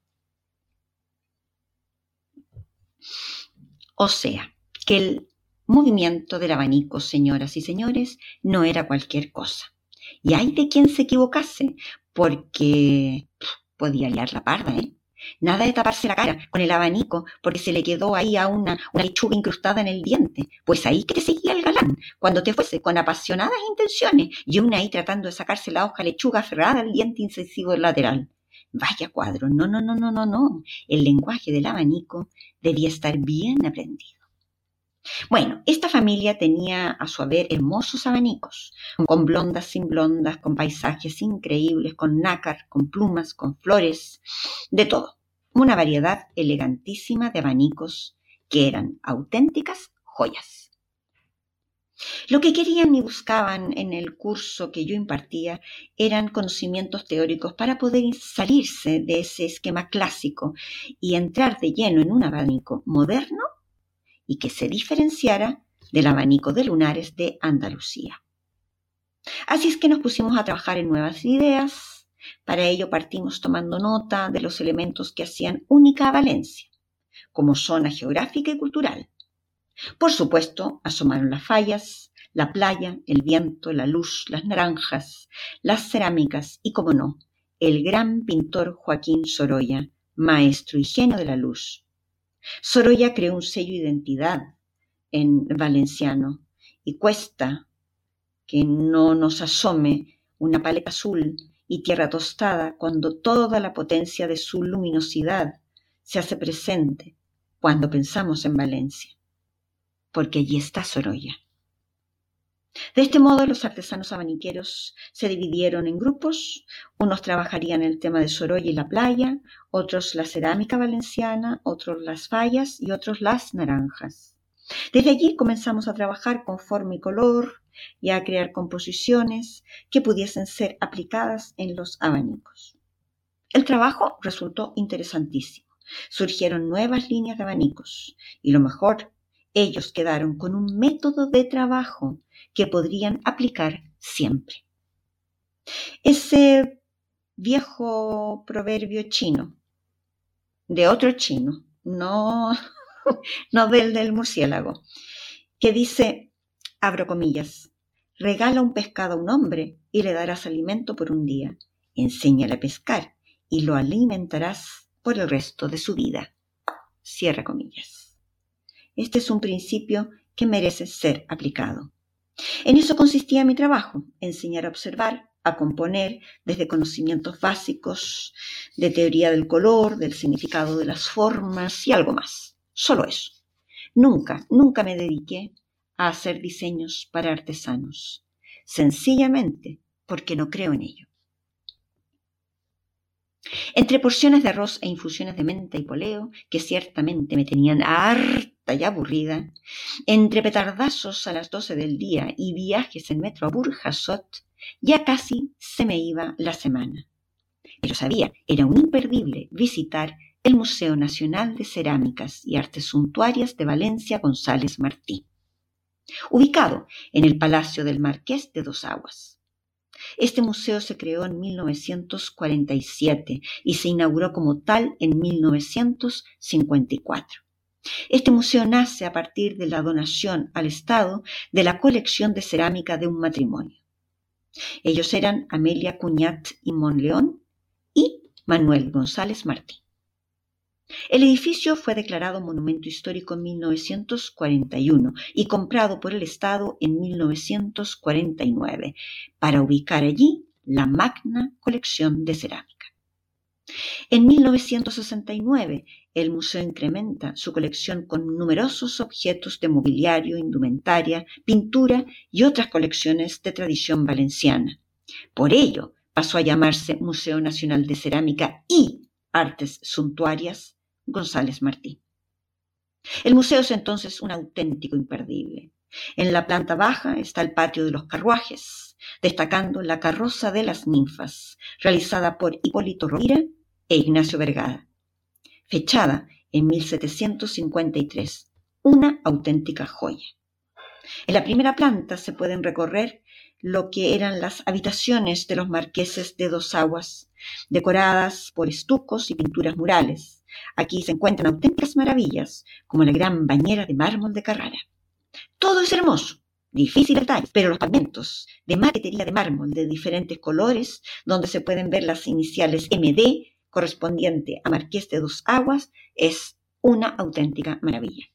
O sea, que el movimiento del abanico, señoras y señores, no era cualquier cosa. Y hay de quien se equivocase, porque podía liar la parda, ¿eh? Nada de taparse la cara con el abanico porque se le quedó ahí a una, lechuga incrustada en el diente. Pues ahí que te seguía el galán, cuando te fuese con apasionadas intenciones y una ahí tratando de sacarse la hoja lechuga aferrada al diente incisivo lateral. Vaya cuadro, no, no, no, no, no, no. El lenguaje del abanico debía estar bien aprendido. Bueno, esta familia tenía a su haber hermosos abanicos, con blondas sin blondas, con paisajes increíbles, con nácar, con plumas, con flores, de todo. Una variedad elegantísima de abanicos que eran auténticas joyas. Lo que querían y buscaban en el curso que yo impartía eran conocimientos teóricos para poder salirse de ese esquema clásico y entrar de lleno en un abanico moderno y que se diferenciara del abanico de lunares de Andalucía. Así es que nos pusimos a trabajar en nuevas ideas. Para ello partimos tomando nota de los elementos que hacían única a Valencia, como zona geográfica y cultural. Por supuesto, asomaron las fallas, la playa, el viento, la luz, las naranjas, las cerámicas y, como no, el gran pintor Joaquín Sorolla, maestro y genio de la luz, Sorolla creó un sello de identidad en valenciano y cuesta que no nos asome una paleta azul y tierra tostada cuando toda la potencia de su luminosidad se hace presente cuando pensamos en Valencia, porque allí está Sorolla. De este modo, los artesanos abaniqueros se dividieron en grupos. Unos trabajarían el tema de Sorolla y la playa, otros la cerámica valenciana, otros las fallas y otros las naranjas. Desde allí comenzamos a trabajar con forma y color y a crear composiciones que pudiesen ser aplicadas en los abanicos. El trabajo resultó interesantísimo. Surgieron nuevas líneas de abanicos y lo mejor, ellos quedaron con un método de trabajo que podrían aplicar siempre. Ese viejo proverbio chino, de otro chino, no, no del del murciélago, que dice, abro comillas, regala un pescado a un hombre y le darás alimento por un día, enséñale a pescar y lo alimentarás por el resto de su vida. Cierra comillas. Este es un principio que merece ser aplicado. En eso consistía mi trabajo, enseñar a observar, a componer desde conocimientos básicos de teoría del color, del significado de las formas y algo más. Solo eso. Nunca, nunca me dediqué a hacer diseños para artesanos, sencillamente porque no creo en ello. Entre porciones de arroz e infusiones de menta y poleo, que ciertamente me tenían harta y aburrida, entre petardazos a las doce del día y viajes en metro a Burjasot, ya casi se me iba la semana. Pero sabía, era un imperdible visitar el Museo Nacional de Cerámicas y Artes Suntuarias de Valencia González Martí, ubicado en el Palacio del Marqués de Dos Aguas. Este museo se creó en 1947 y se inauguró como tal en 1954. Este museo nace a partir de la donación al Estado de la colección de cerámica de un matrimonio. Ellos eran Amelia Cuñat y Monleón y Manuel González Martín. El edificio fue declarado monumento histórico en 1941 y comprado por el Estado en 1949 para ubicar allí la magna colección de cerámica. En 1969, el museo incrementa su colección con numerosos objetos de mobiliario, indumentaria, pintura y otras colecciones de tradición valenciana. Por ello, pasó a llamarse Museo Nacional de Cerámica y Artes Suntuarias González Martí. El museo es entonces un auténtico imperdible. En la planta baja está el patio de los carruajes, destacando la carroza de las ninfas, realizada por Hipólito Rovira e Ignacio Vergara, fechada en 1753, una auténtica joya. En la primera planta se pueden recorrer lo que eran las habitaciones de los marqueses de Dos Aguas, decoradas por estucos y pinturas murales. Aquí se encuentran auténticas maravillas, como la gran bañera de mármol de Carrara. Todo es hermoso, difícil detalle, pero los pavimentos de maquetería de mármol de diferentes colores, donde se pueden ver las iniciales MD correspondiente a Marqués de Dos Aguas, es una auténtica maravilla.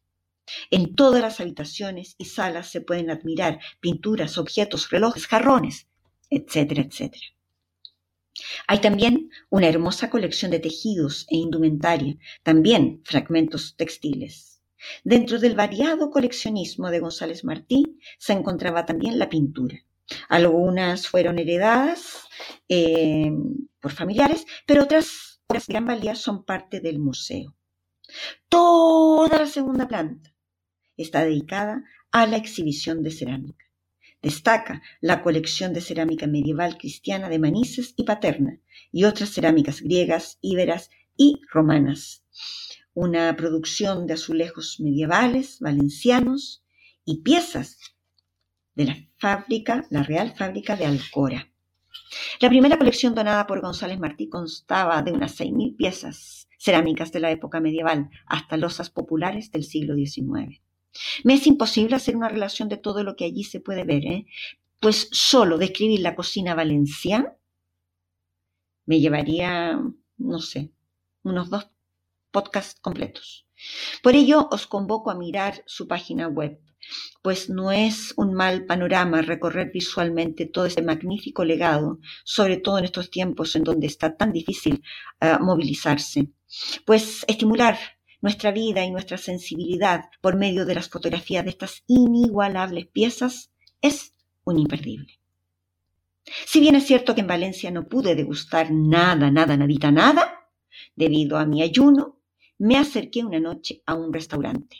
En todas las habitaciones y salas se pueden admirar pinturas, objetos, relojes, jarrones, etcétera, etcétera. Hay también una hermosa colección de tejidos e indumentaria, también fragmentos textiles. Dentro del variado coleccionismo de González Martí se encontraba también la pintura. Algunas fueron heredadas eh, por familiares, pero otras obras de gran valía son parte del museo. Toda la segunda planta está dedicada a la exhibición de cerámica. Destaca la colección de cerámica medieval cristiana de Manises y Paterna y otras cerámicas griegas, íberas y romanas. Una producción de azulejos medievales, valencianos y piezas de la fábrica, la Real Fábrica de Alcora. La primera colección donada por González Martí constaba de unas 6.000 piezas cerámicas de la época medieval hasta losas populares del siglo XIX. Me es imposible hacer una relación de todo lo que allí se puede ver, ¿eh? pues solo describir la cocina valenciana me llevaría, no sé, unos dos podcasts completos. Por ello os convoco a mirar su página web, pues no es un mal panorama recorrer visualmente todo este magnífico legado, sobre todo en estos tiempos en donde está tan difícil eh, movilizarse. Pues estimular nuestra vida y nuestra sensibilidad por medio de las fotografías de estas inigualables piezas es un imperdible. Si bien es cierto que en Valencia no pude degustar nada, nada, nadita, nada, debido a mi ayuno, me acerqué una noche a un restaurante.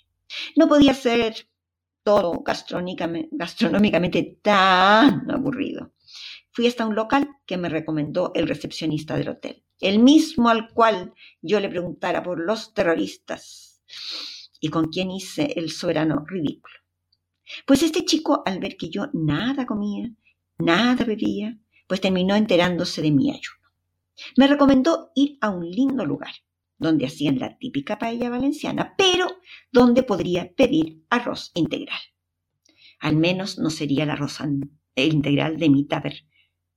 No podía ser todo gastronómicamente tan aburrido. Fui hasta un local que me recomendó el recepcionista del hotel el mismo al cual yo le preguntara por los terroristas y con quien hice el soberano ridículo. Pues este chico, al ver que yo nada comía, nada bebía, pues terminó enterándose de mi ayuno. Me recomendó ir a un lindo lugar, donde hacían la típica paella valenciana, pero donde podría pedir arroz integral. Al menos no sería el arroz integral de mi taber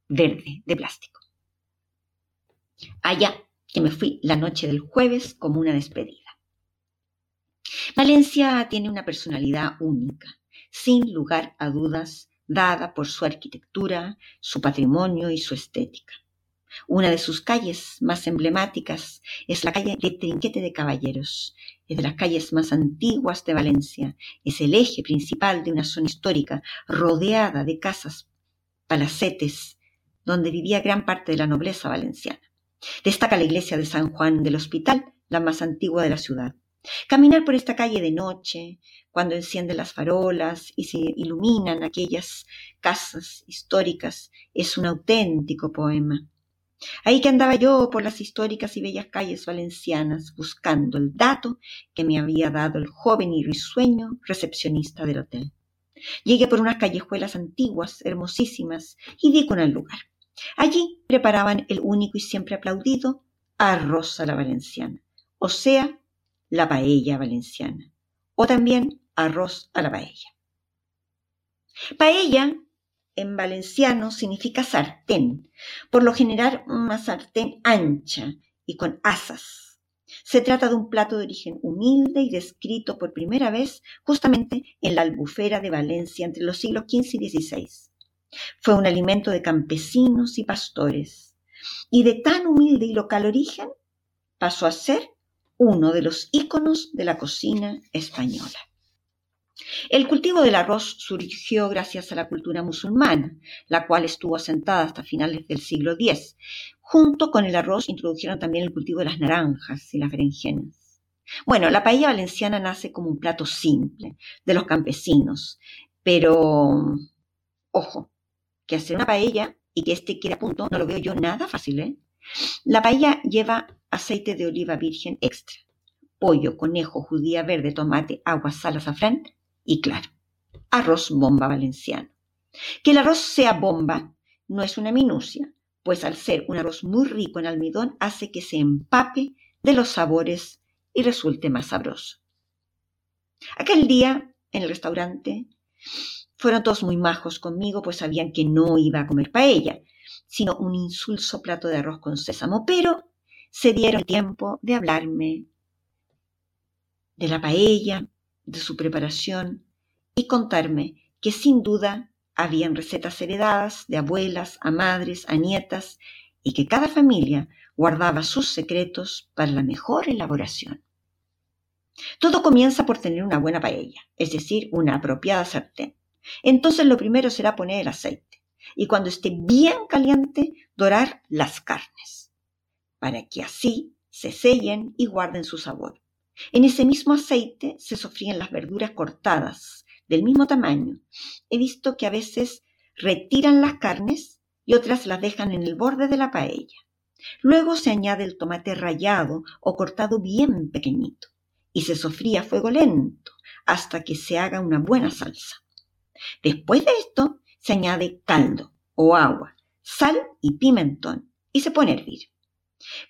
verde de plástico. Allá que me fui la noche del jueves como una despedida. Valencia tiene una personalidad única, sin lugar a dudas, dada por su arquitectura, su patrimonio y su estética. Una de sus calles más emblemáticas es la calle de Trinquete de Caballeros. Es de las calles más antiguas de Valencia. Es el eje principal de una zona histórica rodeada de casas, palacetes, donde vivía gran parte de la nobleza valenciana. Destaca la iglesia de San Juan del Hospital, la más antigua de la ciudad. Caminar por esta calle de noche, cuando encienden las farolas y se iluminan aquellas casas históricas, es un auténtico poema. Ahí que andaba yo por las históricas y bellas calles valencianas buscando el dato que me había dado el joven y risueño recepcionista del hotel. Llegué por unas callejuelas antiguas, hermosísimas, y di con el lugar. Allí preparaban el único y siempre aplaudido arroz a la valenciana, o sea, la paella valenciana, o también arroz a la paella. Paella en valenciano significa sartén, por lo general una sartén ancha y con asas. Se trata de un plato de origen humilde y descrito por primera vez justamente en la albufera de Valencia entre los siglos XV y XVI. Fue un alimento de campesinos y pastores, y de tan humilde y local origen pasó a ser uno de los íconos de la cocina española. El cultivo del arroz surgió gracias a la cultura musulmana, la cual estuvo asentada hasta finales del siglo X. Junto con el arroz introdujeron también el cultivo de las naranjas y las berenjenas. Bueno, la paella valenciana nace como un plato simple de los campesinos, pero ojo, que hacer una paella y que este quede a punto no lo veo yo nada fácil, ¿eh? La paella lleva aceite de oliva virgen extra, pollo, conejo, judía verde, tomate, agua, sal, azafrán y claro, arroz bomba valenciano. Que el arroz sea bomba no es una minucia, pues al ser un arroz muy rico en almidón hace que se empape de los sabores y resulte más sabroso. Aquel día, en el restaurante, fueron todos muy majos conmigo, pues sabían que no iba a comer paella, sino un insulso plato de arroz con sésamo, pero se dieron tiempo de hablarme de la paella, de su preparación y contarme que sin duda habían recetas heredadas de abuelas a madres a nietas y que cada familia guardaba sus secretos para la mejor elaboración. Todo comienza por tener una buena paella, es decir, una apropiada sartén. Entonces lo primero será poner el aceite y cuando esté bien caliente dorar las carnes, para que así se sellen y guarden su sabor. En ese mismo aceite se sofrían las verduras cortadas, del mismo tamaño. He visto que a veces retiran las carnes y otras las dejan en el borde de la paella. Luego se añade el tomate rallado o cortado bien pequeñito y se sofría a fuego lento hasta que se haga una buena salsa. Después de esto se añade caldo o agua, sal y pimentón y se pone a hervir.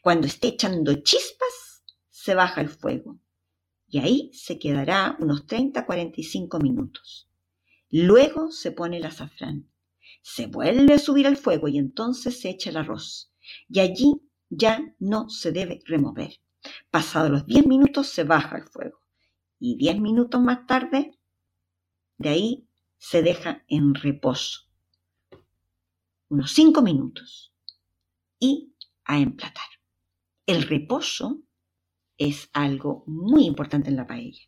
Cuando esté echando chispas, se baja el fuego y ahí se quedará unos 30-45 minutos. Luego se pone el azafrán, se vuelve a subir al fuego y entonces se echa el arroz y allí ya no se debe remover. Pasados los 10 minutos se baja el fuego y 10 minutos más tarde de ahí se deja en reposo. Unos 5 minutos y a emplatar. El reposo es algo muy importante en la paella.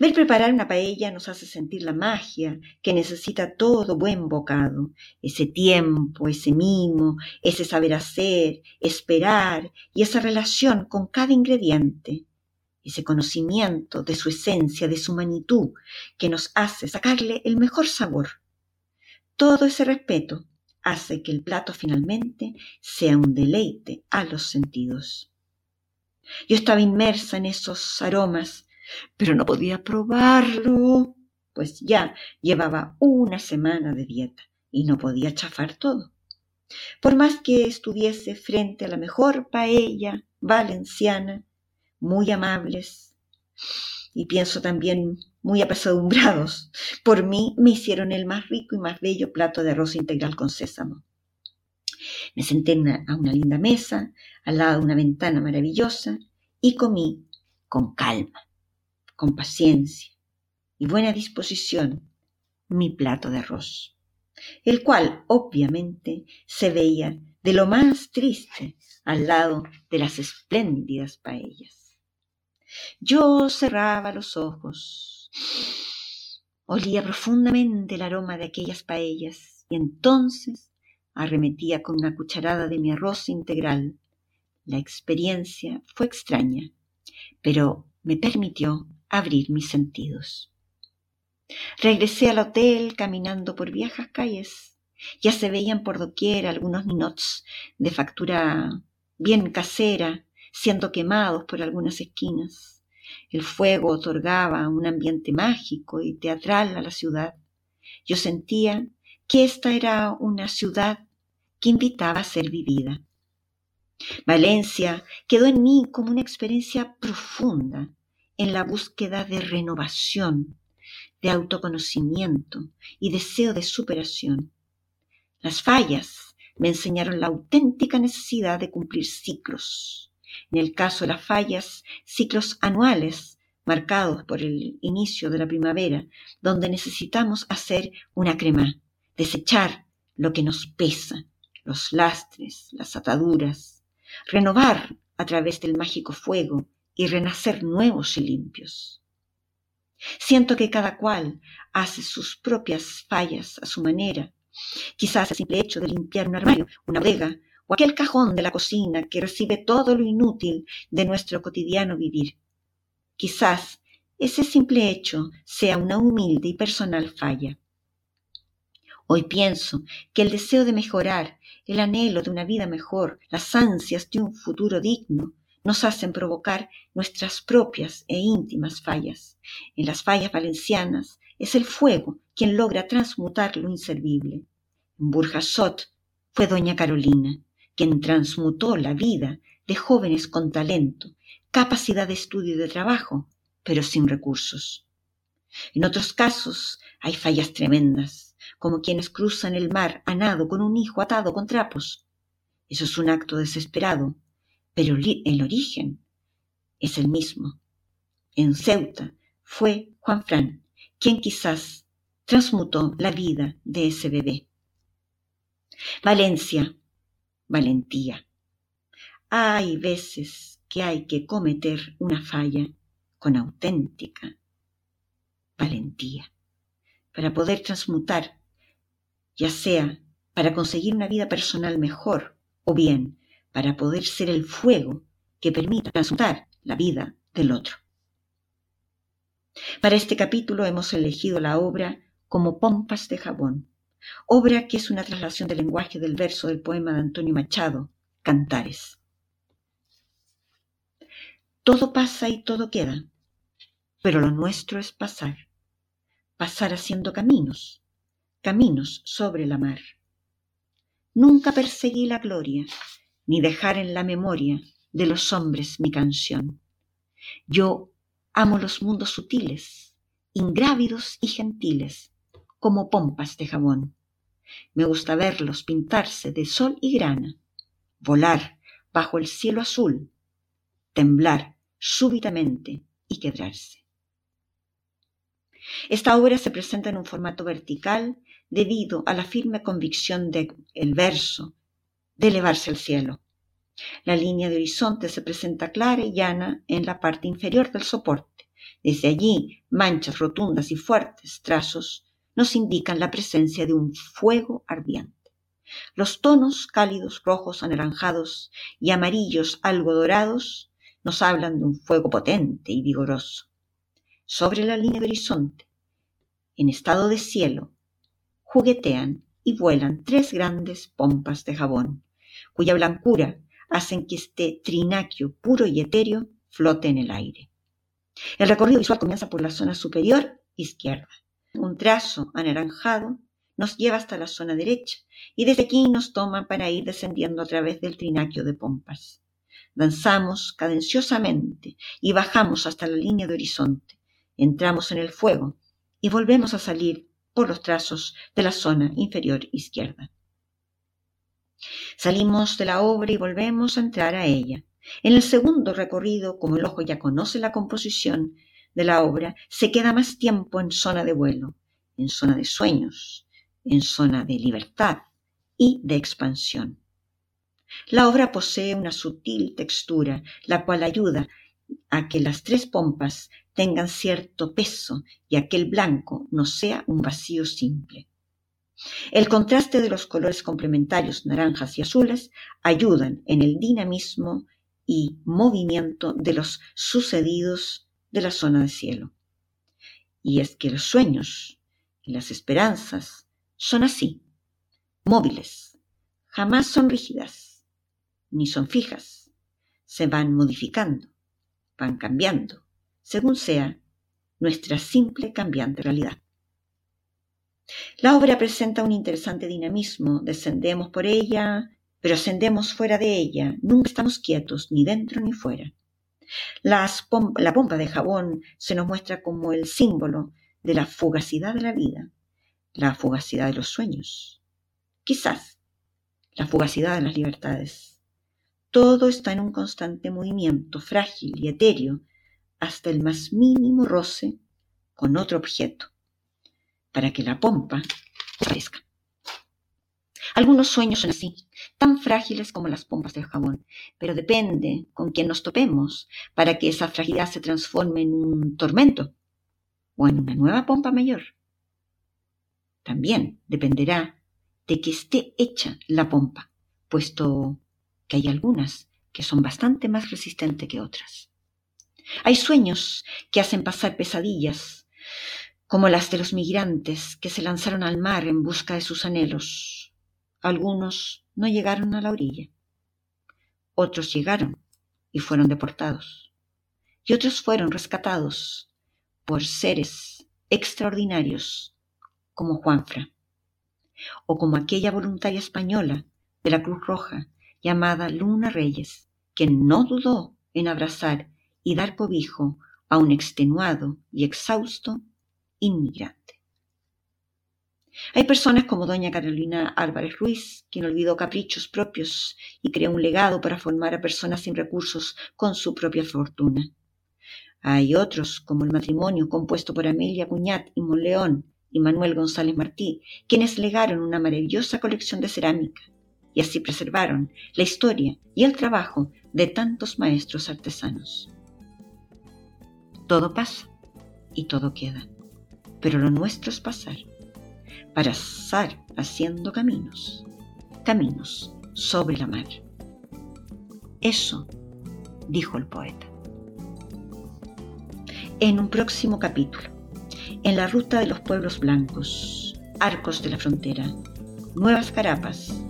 Ver preparar una paella nos hace sentir la magia que necesita todo buen bocado, ese tiempo, ese mimo, ese saber hacer, esperar y esa relación con cada ingrediente, ese conocimiento de su esencia, de su magnitud, que nos hace sacarle el mejor sabor. Todo ese respeto hace que el plato finalmente sea un deleite a los sentidos. Yo estaba inmersa en esos aromas, pero no podía probarlo, pues ya llevaba una semana de dieta y no podía chafar todo. Por más que estuviese frente a la mejor paella valenciana, muy amables, y pienso también muy apesadumbrados, por mí me hicieron el más rico y más bello plato de arroz integral con sésamo. Me senté a una linda mesa, al lado de una ventana maravillosa, y comí con calma, con paciencia y buena disposición mi plato de arroz, el cual obviamente se veía de lo más triste al lado de las espléndidas paellas. Yo cerraba los ojos, olía profundamente el aroma de aquellas paellas y entonces arremetía con una cucharada de mi arroz integral. La experiencia fue extraña, pero me permitió abrir mis sentidos. Regresé al hotel caminando por viejas calles. Ya se veían por doquier algunos ninots de factura bien casera, siendo quemados por algunas esquinas. El fuego otorgaba un ambiente mágico y teatral a la ciudad. Yo sentía que esta era una ciudad que invitaba a ser vivida. Valencia quedó en mí como una experiencia profunda en la búsqueda de renovación, de autoconocimiento y deseo de superación. Las fallas me enseñaron la auténtica necesidad de cumplir ciclos. En el caso de las fallas, ciclos anuales marcados por el inicio de la primavera, donde necesitamos hacer una crema, desechar lo que nos pesa, los lastres, las ataduras, renovar a través del mágico fuego y renacer nuevos y limpios. Siento que cada cual hace sus propias fallas a su manera. Quizás el simple hecho de limpiar un armario, una bodega o aquel cajón de la cocina que recibe todo lo inútil de nuestro cotidiano vivir. Quizás ese simple hecho sea una humilde y personal falla. Hoy pienso que el deseo de mejorar, el anhelo de una vida mejor, las ansias de un futuro digno, nos hacen provocar nuestras propias e íntimas fallas. En las fallas valencianas es el fuego quien logra transmutar lo inservible. En Burjasot fue doña Carolina quien transmutó la vida de jóvenes con talento, capacidad de estudio y de trabajo, pero sin recursos. En otros casos hay fallas tremendas, como quienes cruzan el mar a nado con un hijo atado con trapos. Eso es un acto desesperado, pero el origen es el mismo. En Ceuta fue Juan Fran quien quizás transmutó la vida de ese bebé. Valencia, valentía. Hay veces que hay que cometer una falla con auténtica valentía para poder transmutar, ya sea para conseguir una vida personal mejor o bien para poder ser el fuego que permita transmutar la vida del otro. Para este capítulo hemos elegido la obra como Pompas de Jabón, obra que es una traslación del lenguaje del verso del poema de Antonio Machado, Cantares. Todo pasa y todo queda, pero lo nuestro es pasar, pasar haciendo caminos, caminos sobre la mar. Nunca perseguí la gloria, ni dejar en la memoria de los hombres mi canción. Yo amo los mundos sutiles, ingrávidos y gentiles, como pompas de jabón. Me gusta verlos pintarse de sol y grana, volar bajo el cielo azul, temblar súbitamente y quebrarse. Esta obra se presenta en un formato vertical debido a la firme convicción de el verso de elevarse al cielo. La línea de horizonte se presenta clara y llana en la parte inferior del soporte. Desde allí, manchas rotundas y fuertes trazos nos indican la presencia de un fuego ardiente. Los tonos cálidos, rojos, anaranjados y amarillos algo dorados nos hablan de un fuego potente y vigoroso. Sobre la línea de horizonte, en estado de cielo, juguetean y vuelan tres grandes pompas de jabón, cuya blancura hacen que este trinaquio puro y etéreo flote en el aire. El recorrido visual comienza por la zona superior izquierda. Un trazo anaranjado nos lleva hasta la zona derecha y desde aquí nos toma para ir descendiendo a través del trinaquio de pompas. Danzamos cadenciosamente y bajamos hasta la línea de horizonte. Entramos en el fuego y volvemos a salir por los trazos de la zona inferior izquierda. Salimos de la obra y volvemos a entrar a ella. En el segundo recorrido, como el ojo ya conoce la composición de la obra, se queda más tiempo en zona de vuelo, en zona de sueños, en zona de libertad y de expansión. La obra posee una sutil textura, la cual ayuda a que las tres pompas tengan cierto peso y a que el blanco no sea un vacío simple. El contraste de los colores complementarios naranjas y azules ayudan en el dinamismo y movimiento de los sucedidos de la zona de cielo. Y es que los sueños y las esperanzas son así, móviles, jamás son rígidas, ni son fijas, se van modificando, van cambiando, según sea nuestra simple cambiante realidad. La obra presenta un interesante dinamismo, descendemos por ella, pero ascendemos fuera de ella, nunca estamos quietos, ni dentro ni fuera. La pompa de jabón se nos muestra como el símbolo de la fugacidad de la vida, la fugacidad de los sueños, quizás la fugacidad de las libertades. Todo está en un constante movimiento, frágil y etéreo, hasta el más mínimo roce con otro objeto, para que la pompa aparezca. Algunos sueños son así, tan frágiles como las pompas del jabón, pero depende con quién nos topemos para que esa fragilidad se transforme en un tormento o en una nueva pompa mayor. También dependerá de que esté hecha la pompa, puesto que hay algunas que son bastante más resistentes que otras. Hay sueños que hacen pasar pesadillas, como las de los migrantes que se lanzaron al mar en busca de sus anhelos. Algunos no llegaron a la orilla. Otros llegaron y fueron deportados. Y otros fueron rescatados por seres extraordinarios como Juanfra, o como aquella voluntaria española de la Cruz Roja llamada Luna Reyes, que no dudó en abrazar y dar cobijo a un extenuado y exhausto inmigrante. Hay personas como doña Carolina Álvarez Ruiz, quien olvidó caprichos propios y creó un legado para formar a personas sin recursos con su propia fortuna. Hay otros, como el matrimonio compuesto por Amelia Cuñat y Monleón y Manuel González Martí, quienes legaron una maravillosa colección de cerámica y así preservaron la historia y el trabajo de tantos maestros artesanos. Todo pasa y todo queda, pero lo nuestro es pasar, para pasar haciendo caminos, caminos sobre la mar. Eso dijo el poeta. En un próximo capítulo, en la ruta de los pueblos blancos, arcos de la frontera, nuevas carapas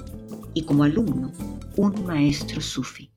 y como alumno un maestro sufi.